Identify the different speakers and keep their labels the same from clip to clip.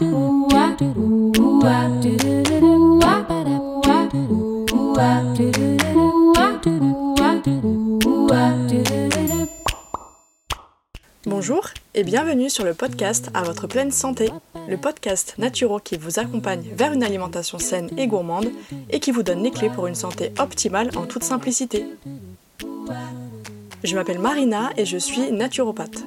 Speaker 1: Bonjour et bienvenue sur le podcast À votre pleine santé, le podcast naturel qui vous accompagne vers une alimentation saine et gourmande et qui vous donne les clés pour une santé optimale en toute simplicité. Je m'appelle Marina et je suis naturopathe.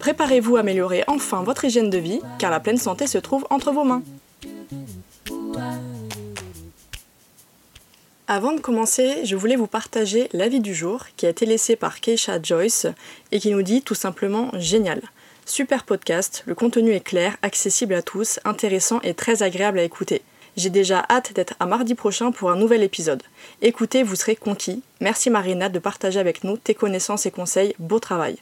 Speaker 1: Préparez-vous à améliorer enfin votre hygiène de vie, car la pleine santé se trouve entre vos mains. Avant de commencer, je voulais vous partager l'avis du jour qui a été laissé par Keisha Joyce et qui nous dit tout simplement génial. Super podcast, le contenu est clair, accessible à tous, intéressant et très agréable à écouter. J'ai déjà hâte d'être à mardi prochain pour un nouvel épisode. Écoutez, vous serez conquis. Merci Marina de partager avec nous tes connaissances et conseils. Beau travail.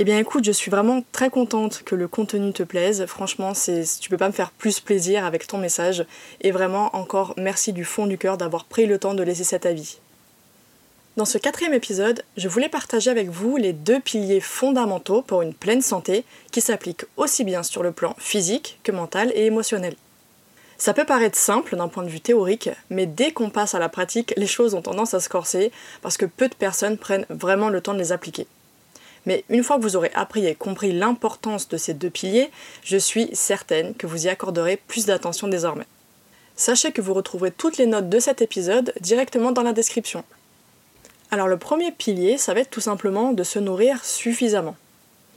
Speaker 1: Eh bien écoute, je suis vraiment très contente que le contenu te plaise. Franchement, c'est tu peux pas me faire plus plaisir avec ton message et vraiment encore merci du fond du cœur d'avoir pris le temps de laisser cet avis. Dans ce quatrième épisode, je voulais partager avec vous les deux piliers fondamentaux pour une pleine santé qui s'appliquent aussi bien sur le plan physique que mental et émotionnel. Ça peut paraître simple d'un point de vue théorique, mais dès qu'on passe à la pratique, les choses ont tendance à se corser parce que peu de personnes prennent vraiment le temps de les appliquer. Mais une fois que vous aurez appris et compris l'importance de ces deux piliers, je suis certaine que vous y accorderez plus d'attention désormais. Sachez que vous retrouverez toutes les notes de cet épisode directement dans la description. Alors le premier pilier, ça va être tout simplement de se nourrir suffisamment.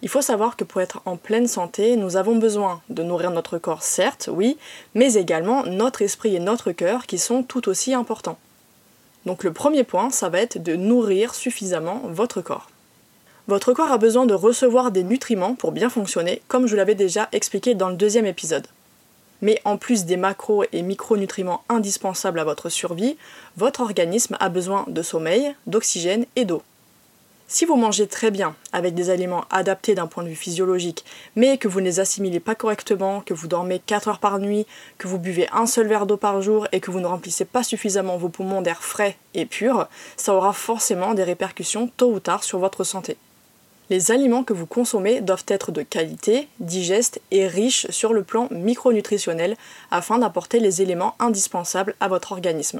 Speaker 1: Il faut savoir que pour être en pleine santé, nous avons besoin de nourrir notre corps, certes, oui, mais également notre esprit et notre cœur qui sont tout aussi importants. Donc le premier point, ça va être de nourrir suffisamment votre corps. Votre corps a besoin de recevoir des nutriments pour bien fonctionner, comme je l'avais déjà expliqué dans le deuxième épisode. Mais en plus des macros et micronutriments indispensables à votre survie, votre organisme a besoin de sommeil, d'oxygène et d'eau. Si vous mangez très bien, avec des aliments adaptés d'un point de vue physiologique, mais que vous ne les assimilez pas correctement, que vous dormez 4 heures par nuit, que vous buvez un seul verre d'eau par jour et que vous ne remplissez pas suffisamment vos poumons d'air frais et pur, ça aura forcément des répercussions tôt ou tard sur votre santé. Les aliments que vous consommez doivent être de qualité, digestes et riches sur le plan micronutritionnel afin d'apporter les éléments indispensables à votre organisme.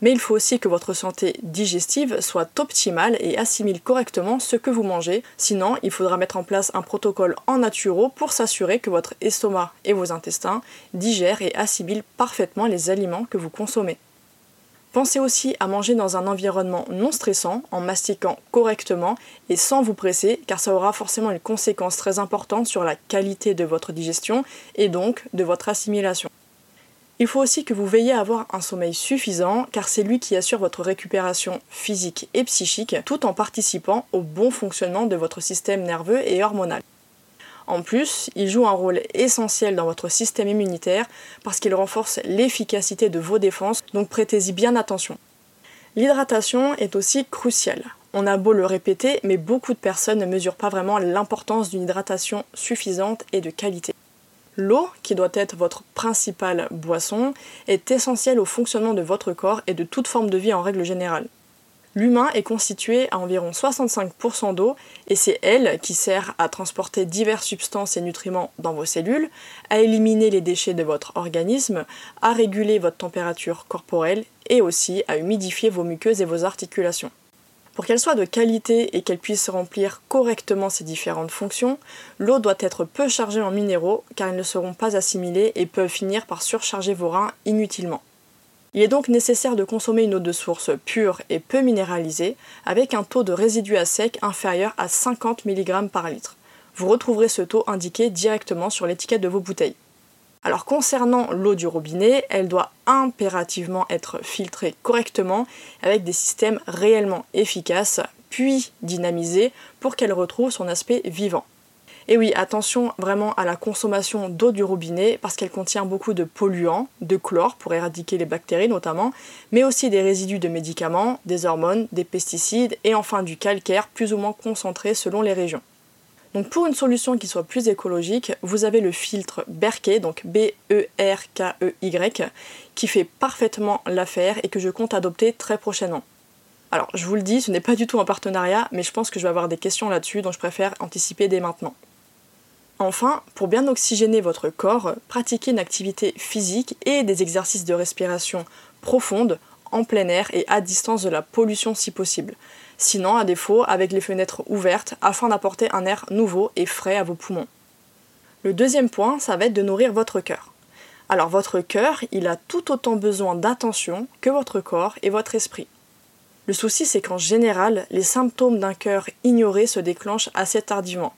Speaker 1: Mais il faut aussi que votre santé digestive soit optimale et assimile correctement ce que vous mangez, sinon il faudra mettre en place un protocole en naturo pour s'assurer que votre estomac et vos intestins digèrent et assimilent parfaitement les aliments que vous consommez. Pensez aussi à manger dans un environnement non stressant, en mastiquant correctement et sans vous presser, car ça aura forcément une conséquence très importante sur la qualité de votre digestion et donc de votre assimilation. Il faut aussi que vous veillez à avoir un sommeil suffisant, car c'est lui qui assure votre récupération physique et psychique, tout en participant au bon fonctionnement de votre système nerveux et hormonal. En plus, il joue un rôle essentiel dans votre système immunitaire parce qu'il renforce l'efficacité de vos défenses, donc prêtez-y bien attention. L'hydratation est aussi cruciale. On a beau le répéter, mais beaucoup de personnes ne mesurent pas vraiment l'importance d'une hydratation suffisante et de qualité. L'eau, qui doit être votre principale boisson, est essentielle au fonctionnement de votre corps et de toute forme de vie en règle générale. L'humain est constitué à environ 65% d'eau et c'est elle qui sert à transporter diverses substances et nutriments dans vos cellules, à éliminer les déchets de votre organisme, à réguler votre température corporelle et aussi à humidifier vos muqueuses et vos articulations. Pour qu'elle soit de qualité et qu'elle puisse remplir correctement ces différentes fonctions, l'eau doit être peu chargée en minéraux car ils ne seront pas assimilés et peuvent finir par surcharger vos reins inutilement. Il est donc nécessaire de consommer une eau de source pure et peu minéralisée, avec un taux de résidus à sec inférieur à 50 mg par litre. Vous retrouverez ce taux indiqué directement sur l'étiquette de vos bouteilles. Alors concernant l'eau du robinet, elle doit impérativement être filtrée correctement avec des systèmes réellement efficaces, puis dynamisés pour qu'elle retrouve son aspect vivant. Et oui, attention vraiment à la consommation d'eau du robinet parce qu'elle contient beaucoup de polluants, de chlore pour éradiquer les bactéries notamment, mais aussi des résidus de médicaments, des hormones, des pesticides et enfin du calcaire plus ou moins concentré selon les régions. Donc pour une solution qui soit plus écologique, vous avez le filtre Berkey, donc B-E-R-K-E-Y, qui fait parfaitement l'affaire et que je compte adopter très prochainement. Alors je vous le dis, ce n'est pas du tout un partenariat, mais je pense que je vais avoir des questions là-dessus, dont je préfère anticiper dès maintenant. Enfin, pour bien oxygéner votre corps, pratiquez une activité physique et des exercices de respiration profonde en plein air et à distance de la pollution si possible sinon à défaut avec les fenêtres ouvertes afin d'apporter un air nouveau et frais à vos poumons. Le deuxième point, ça va être de nourrir votre cœur. Alors votre cœur, il a tout autant besoin d'attention que votre corps et votre esprit. Le souci, c'est qu'en général, les symptômes d'un cœur ignoré se déclenchent assez tardivement.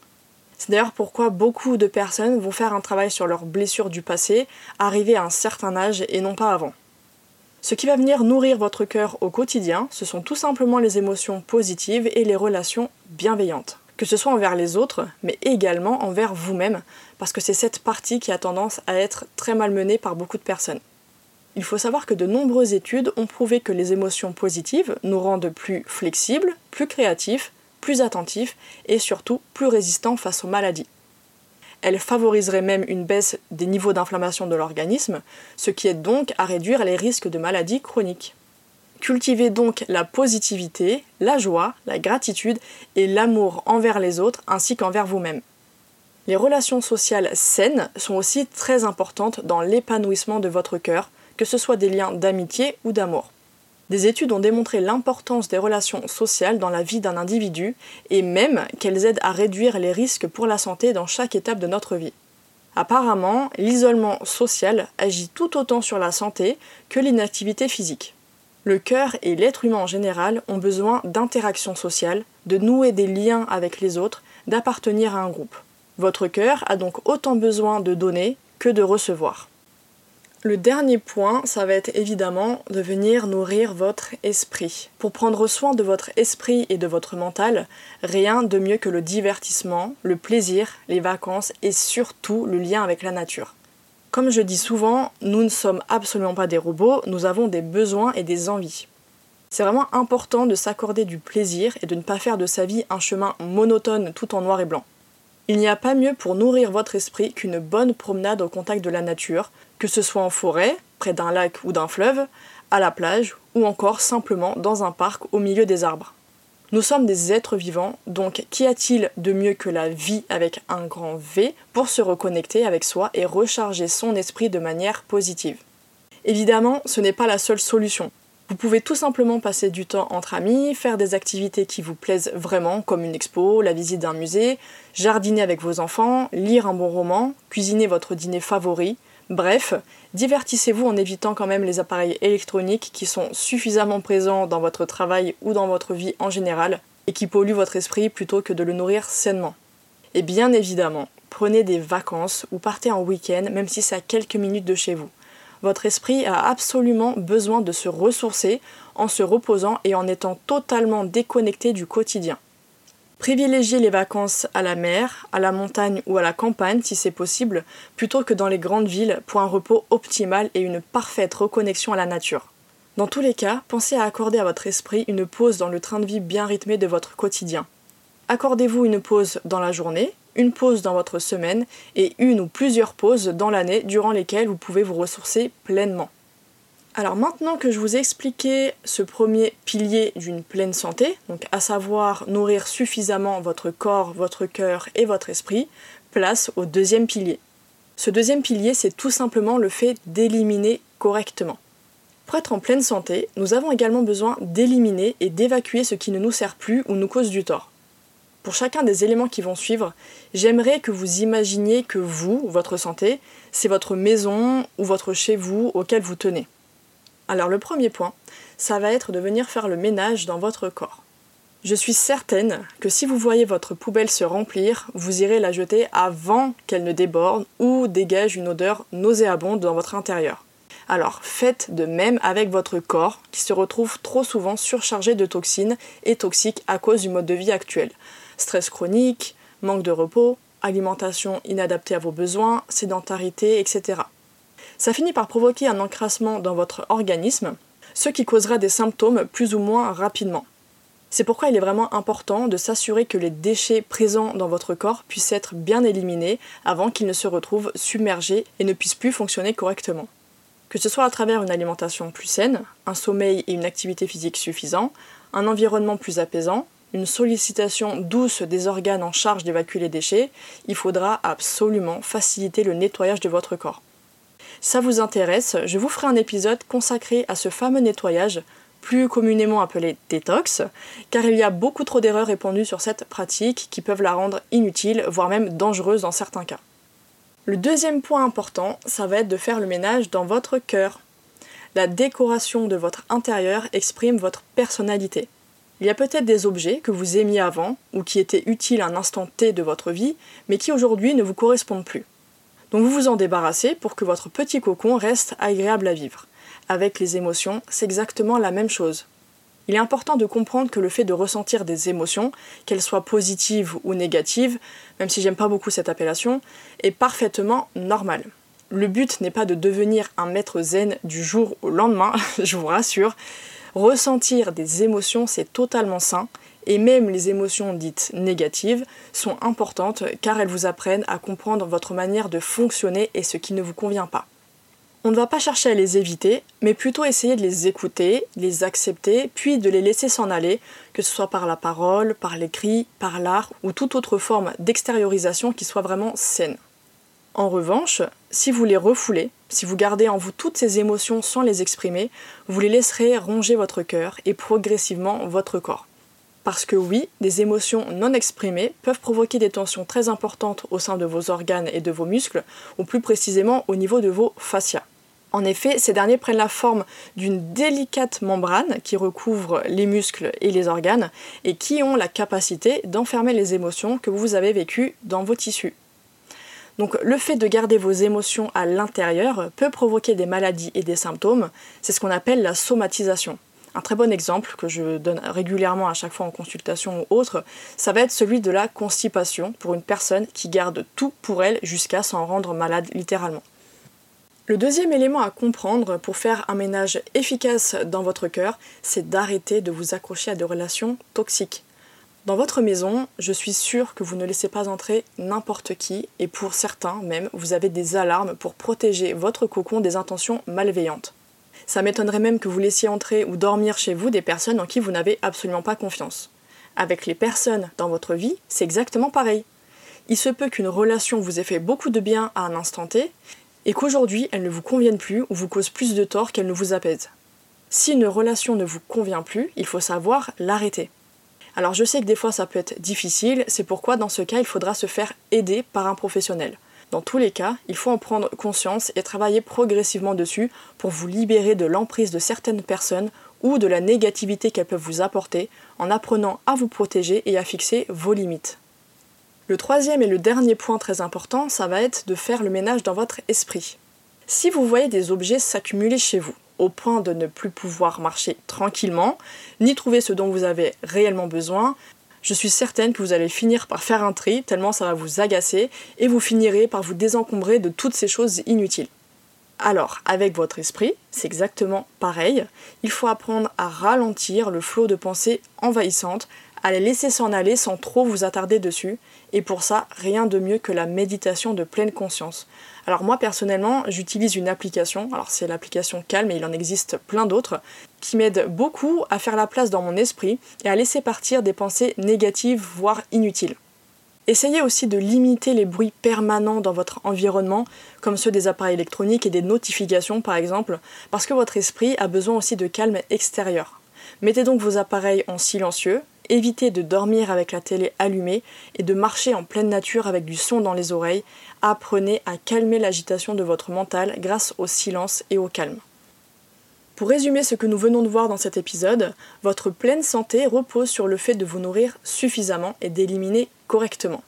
Speaker 1: D'ailleurs pourquoi beaucoup de personnes vont faire un travail sur leurs blessures du passé, arrivées à un certain âge et non pas avant? Ce qui va venir nourrir votre cœur au quotidien, ce sont tout simplement les émotions positives et les relations bienveillantes. Que ce soit envers les autres, mais également envers vous-même, parce que c'est cette partie qui a tendance à être très malmenée par beaucoup de personnes. Il faut savoir que de nombreuses études ont prouvé que les émotions positives nous rendent plus flexibles, plus créatifs, plus attentifs et surtout plus résistants face aux maladies. Elle favoriserait même une baisse des niveaux d'inflammation de l'organisme, ce qui aide donc à réduire les risques de maladies chroniques. Cultivez donc la positivité, la joie, la gratitude et l'amour envers les autres ainsi qu'envers vous-même. Les relations sociales saines sont aussi très importantes dans l'épanouissement de votre cœur, que ce soit des liens d'amitié ou d'amour. Des études ont démontré l'importance des relations sociales dans la vie d'un individu et même qu'elles aident à réduire les risques pour la santé dans chaque étape de notre vie. Apparemment, l'isolement social agit tout autant sur la santé que l'inactivité physique. Le cœur et l'être humain en général ont besoin d'interaction sociale, de nouer des liens avec les autres, d'appartenir à un groupe. Votre cœur a donc autant besoin de donner que de recevoir. Le dernier point, ça va être évidemment de venir nourrir votre esprit. Pour prendre soin de votre esprit et de votre mental, rien de mieux que le divertissement, le plaisir, les vacances et surtout le lien avec la nature. Comme je dis souvent, nous ne sommes absolument pas des robots, nous avons des besoins et des envies. C'est vraiment important de s'accorder du plaisir et de ne pas faire de sa vie un chemin monotone tout en noir et blanc. Il n'y a pas mieux pour nourrir votre esprit qu'une bonne promenade au contact de la nature, que ce soit en forêt, près d'un lac ou d'un fleuve, à la plage ou encore simplement dans un parc au milieu des arbres. Nous sommes des êtres vivants, donc qu'y a-t-il de mieux que la vie avec un grand V pour se reconnecter avec soi et recharger son esprit de manière positive? Évidemment, ce n'est pas la seule solution. Vous pouvez tout simplement passer du temps entre amis, faire des activités qui vous plaisent vraiment, comme une expo, la visite d'un musée, jardiner avec vos enfants, lire un bon roman, cuisiner votre dîner favori. Bref, divertissez-vous en évitant quand même les appareils électroniques qui sont suffisamment présents dans votre travail ou dans votre vie en général et qui polluent votre esprit plutôt que de le nourrir sainement. Et bien évidemment, prenez des vacances ou partez en week-end même si c'est à quelques minutes de chez vous votre esprit a absolument besoin de se ressourcer en se reposant et en étant totalement déconnecté du quotidien. Privilégiez les vacances à la mer, à la montagne ou à la campagne si c'est possible, plutôt que dans les grandes villes pour un repos optimal et une parfaite reconnexion à la nature. Dans tous les cas, pensez à accorder à votre esprit une pause dans le train de vie bien rythmé de votre quotidien. Accordez-vous une pause dans la journée, une pause dans votre semaine et une ou plusieurs pauses dans l'année durant lesquelles vous pouvez vous ressourcer pleinement. Alors maintenant que je vous ai expliqué ce premier pilier d'une pleine santé, donc à savoir nourrir suffisamment votre corps, votre cœur et votre esprit, place au deuxième pilier. Ce deuxième pilier, c'est tout simplement le fait d'éliminer correctement. Pour être en pleine santé, nous avons également besoin d'éliminer et d'évacuer ce qui ne nous sert plus ou nous cause du tort. Pour chacun des éléments qui vont suivre, j'aimerais que vous imaginiez que vous, votre santé, c'est votre maison ou votre chez vous auquel vous tenez. Alors le premier point, ça va être de venir faire le ménage dans votre corps. Je suis certaine que si vous voyez votre poubelle se remplir, vous irez la jeter avant qu'elle ne déborde ou dégage une odeur nauséabonde dans votre intérieur. Alors faites de même avec votre corps qui se retrouve trop souvent surchargé de toxines et toxiques à cause du mode de vie actuel stress chronique, manque de repos, alimentation inadaptée à vos besoins, sédentarité, etc. Ça finit par provoquer un encrassement dans votre organisme, ce qui causera des symptômes plus ou moins rapidement. C'est pourquoi il est vraiment important de s'assurer que les déchets présents dans votre corps puissent être bien éliminés avant qu'ils ne se retrouvent submergés et ne puissent plus fonctionner correctement. Que ce soit à travers une alimentation plus saine, un sommeil et une activité physique suffisants, un environnement plus apaisant, une sollicitation douce des organes en charge d'évacuer les déchets, il faudra absolument faciliter le nettoyage de votre corps. Ça vous intéresse, je vous ferai un épisode consacré à ce fameux nettoyage plus communément appelée détox, car il y a beaucoup trop d'erreurs répandues sur cette pratique qui peuvent la rendre inutile, voire même dangereuse dans certains cas. Le deuxième point important, ça va être de faire le ménage dans votre cœur. La décoration de votre intérieur exprime votre personnalité. Il y a peut-être des objets que vous aimiez avant ou qui étaient utiles à un instant T de votre vie, mais qui aujourd'hui ne vous correspondent plus. Donc vous vous en débarrassez pour que votre petit cocon reste agréable à vivre avec les émotions, c'est exactement la même chose. Il est important de comprendre que le fait de ressentir des émotions, qu'elles soient positives ou négatives, même si j'aime pas beaucoup cette appellation, est parfaitement normal. Le but n'est pas de devenir un maître zen du jour au lendemain, je vous rassure. Ressentir des émotions, c'est totalement sain, et même les émotions dites négatives sont importantes car elles vous apprennent à comprendre votre manière de fonctionner et ce qui ne vous convient pas. On ne va pas chercher à les éviter, mais plutôt essayer de les écouter, les accepter, puis de les laisser s'en aller, que ce soit par la parole, par l'écrit, par l'art ou toute autre forme d'extériorisation qui soit vraiment saine. En revanche, si vous les refoulez, si vous gardez en vous toutes ces émotions sans les exprimer, vous les laisserez ronger votre cœur et progressivement votre corps. Parce que oui, des émotions non exprimées peuvent provoquer des tensions très importantes au sein de vos organes et de vos muscles, ou plus précisément au niveau de vos fascias. En effet, ces derniers prennent la forme d'une délicate membrane qui recouvre les muscles et les organes et qui ont la capacité d'enfermer les émotions que vous avez vécues dans vos tissus. Donc le fait de garder vos émotions à l'intérieur peut provoquer des maladies et des symptômes, c'est ce qu'on appelle la somatisation. Un très bon exemple que je donne régulièrement à chaque fois en consultation ou autre, ça va être celui de la constipation pour une personne qui garde tout pour elle jusqu'à s'en rendre malade littéralement. Le deuxième élément à comprendre pour faire un ménage efficace dans votre cœur, c'est d'arrêter de vous accrocher à des relations toxiques. Dans votre maison, je suis sûre que vous ne laissez pas entrer n'importe qui, et pour certains même, vous avez des alarmes pour protéger votre cocon des intentions malveillantes. Ça m'étonnerait même que vous laissiez entrer ou dormir chez vous des personnes en qui vous n'avez absolument pas confiance. Avec les personnes dans votre vie, c'est exactement pareil. Il se peut qu'une relation vous ait fait beaucoup de bien à un instant T, et qu'aujourd'hui elle ne vous convienne plus ou vous cause plus de tort qu'elle ne vous apaise. Si une relation ne vous convient plus, il faut savoir l'arrêter. Alors je sais que des fois ça peut être difficile, c'est pourquoi dans ce cas il faudra se faire aider par un professionnel. Dans tous les cas, il faut en prendre conscience et travailler progressivement dessus pour vous libérer de l'emprise de certaines personnes ou de la négativité qu'elles peuvent vous apporter en apprenant à vous protéger et à fixer vos limites. Le troisième et le dernier point très important, ça va être de faire le ménage dans votre esprit. Si vous voyez des objets s'accumuler chez vous, au point de ne plus pouvoir marcher tranquillement, ni trouver ce dont vous avez réellement besoin, je suis certaine que vous allez finir par faire un tri, tellement ça va vous agacer, et vous finirez par vous désencombrer de toutes ces choses inutiles. Alors, avec votre esprit, c'est exactement pareil. Il faut apprendre à ralentir le flot de pensées envahissantes, à les laisser s'en aller sans trop vous attarder dessus, et pour ça, rien de mieux que la méditation de pleine conscience. Alors moi personnellement, j'utilise une application, alors c'est l'application Calme et il en existe plein d'autres, qui m'aide beaucoup à faire la place dans mon esprit et à laisser partir des pensées négatives, voire inutiles. Essayez aussi de limiter les bruits permanents dans votre environnement, comme ceux des appareils électroniques et des notifications par exemple, parce que votre esprit a besoin aussi de calme extérieur. Mettez donc vos appareils en silencieux, évitez de dormir avec la télé allumée et de marcher en pleine nature avec du son dans les oreilles. Apprenez à calmer l'agitation de votre mental grâce au silence et au calme. Pour résumer ce que nous venons de voir dans cet épisode, votre pleine santé repose sur le fait de vous nourrir suffisamment et d'éliminer correctement.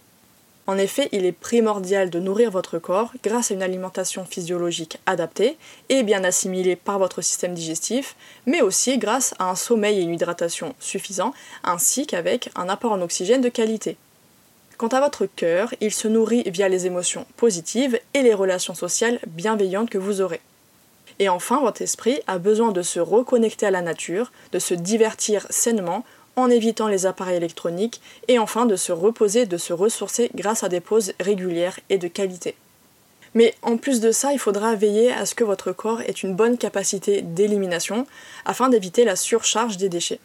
Speaker 1: En effet, il est primordial de nourrir votre corps grâce à une alimentation physiologique adaptée et bien assimilée par votre système digestif, mais aussi grâce à un sommeil et une hydratation suffisants, ainsi qu'avec un apport en oxygène de qualité. Quant à votre cœur, il se nourrit via les émotions positives et les relations sociales bienveillantes que vous aurez. Et enfin, votre esprit a besoin de se reconnecter à la nature, de se divertir sainement en évitant les appareils électroniques et enfin de se reposer, de se ressourcer grâce à des pauses régulières et de qualité. Mais en plus de ça, il faudra veiller à ce que votre corps ait une bonne capacité d'élimination afin d'éviter la surcharge des déchets.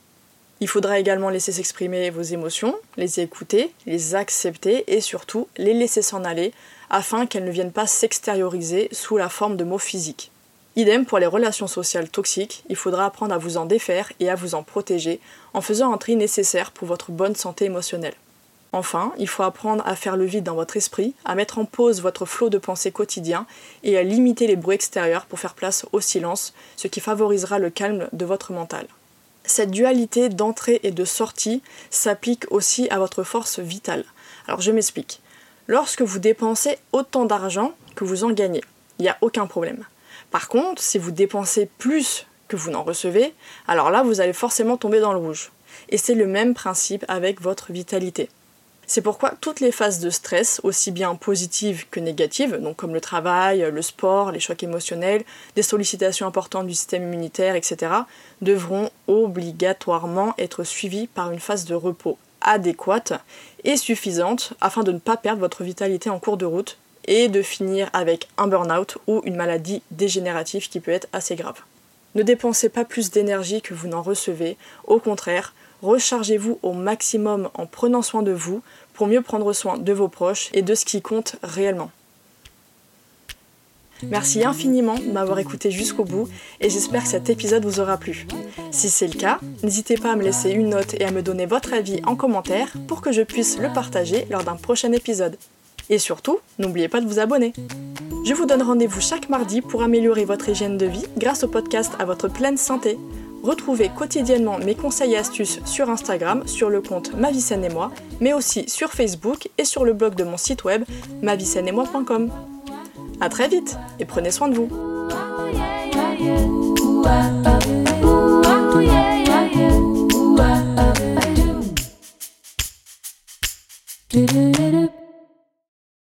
Speaker 1: Il faudra également laisser s'exprimer vos émotions, les écouter, les accepter et surtout les laisser s'en aller afin qu'elles ne viennent pas s'extérioriser sous la forme de mots physiques. Idem pour les relations sociales toxiques, il faudra apprendre à vous en défaire et à vous en protéger en faisant un tri nécessaire pour votre bonne santé émotionnelle. Enfin, il faut apprendre à faire le vide dans votre esprit, à mettre en pause votre flot de pensée quotidien et à limiter les bruits extérieurs pour faire place au silence, ce qui favorisera le calme de votre mental. Cette dualité d'entrée et de sortie s'applique aussi à votre force vitale. Alors je m'explique. Lorsque vous dépensez autant d'argent que vous en gagnez, il n'y a aucun problème. Par contre, si vous dépensez plus que vous n'en recevez, alors là, vous allez forcément tomber dans le rouge. Et c'est le même principe avec votre vitalité. C'est pourquoi toutes les phases de stress, aussi bien positives que négatives, donc comme le travail, le sport, les chocs émotionnels, des sollicitations importantes du système immunitaire, etc., devront obligatoirement être suivies par une phase de repos adéquate et suffisante afin de ne pas perdre votre vitalité en cours de route et de finir avec un burn-out ou une maladie dégénérative qui peut être assez grave. Ne dépensez pas plus d'énergie que vous n'en recevez, au contraire, rechargez-vous au maximum en prenant soin de vous pour mieux prendre soin de vos proches et de ce qui compte réellement. Merci infiniment de m'avoir écouté jusqu'au bout et j'espère que cet épisode vous aura plu. Si c'est le cas, n'hésitez pas à me laisser une note et à me donner votre avis en commentaire pour que je puisse le partager lors d'un prochain épisode. Et surtout, n'oubliez pas de vous abonner. Je vous donne rendez-vous chaque mardi pour améliorer votre hygiène de vie grâce au podcast à votre pleine santé. Retrouvez quotidiennement mes conseils et astuces sur Instagram, sur le compte Ma Vie Saine et Moi, mais aussi sur Facebook et sur le blog de mon site web moi.com. A très vite et prenez soin de vous.